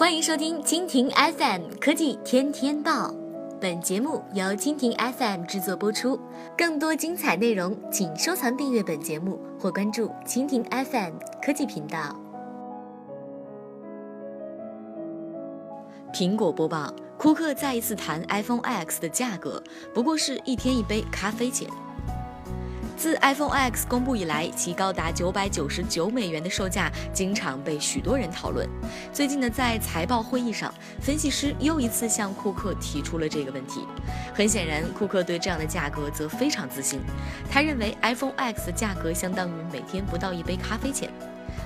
欢迎收听蜻蜓 FM 科技天天报，本节目由蜻蜓 FM 制作播出。更多精彩内容，请收藏订阅本节目或关注蜻蜓 FM 科技频道。苹果播报：库克再一次谈 iPhone X 的价格，不过是一天一杯咖啡钱。自 iPhone X 公布以来，其高达九百九十九美元的售价经常被许多人讨论。最近呢，在财报会议上，分析师又一次向库克提出了这个问题。很显然，库克对这样的价格则非常自信。他认为 iPhone X 的价格相当于每天不到一杯咖啡钱。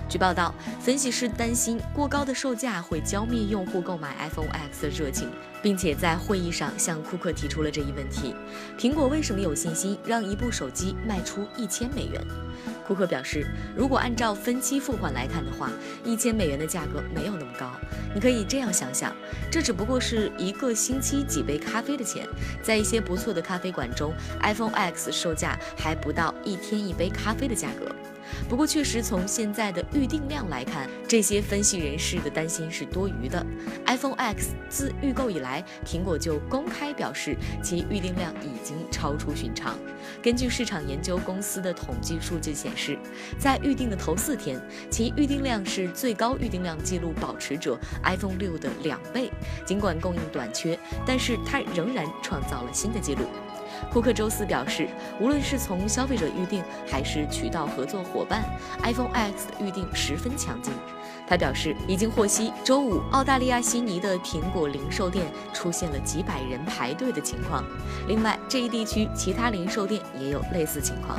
据报道，分析师担心过高的售价会浇灭用户购买 iPhone X 的热情，并且在会议上向库克提出了这一问题：苹果为什么有信心让一部手机卖出一千美元？库克表示，如果按照分期付款来看的话，一千美元的价格没有那么高。你可以这样想想，这只不过是一个星期几杯咖啡的钱。在一些不错的咖啡馆中，iPhone X 售价还不到一天一杯咖啡的价格。不过，确实从现在的预订量来看，这些分析人士的担心是多余的。iPhone X 自预购以来，苹果就公开表示其预订量已经超出寻常。根据市场研究公司的统计数据显示，在预订的头四天，其预订量是最高预订量记录保持者 iPhone 六的两倍。尽管供应短缺，但是它仍然创造了新的记录。库克周四表示，无论是从消费者预定还是渠道合作伙伴，iPhone X 的预定十分强劲。他表示，已经获悉周五澳大利亚悉尼的苹果零售店出现了几百人排队的情况。另外，这一地区其他零售店也有类似情况。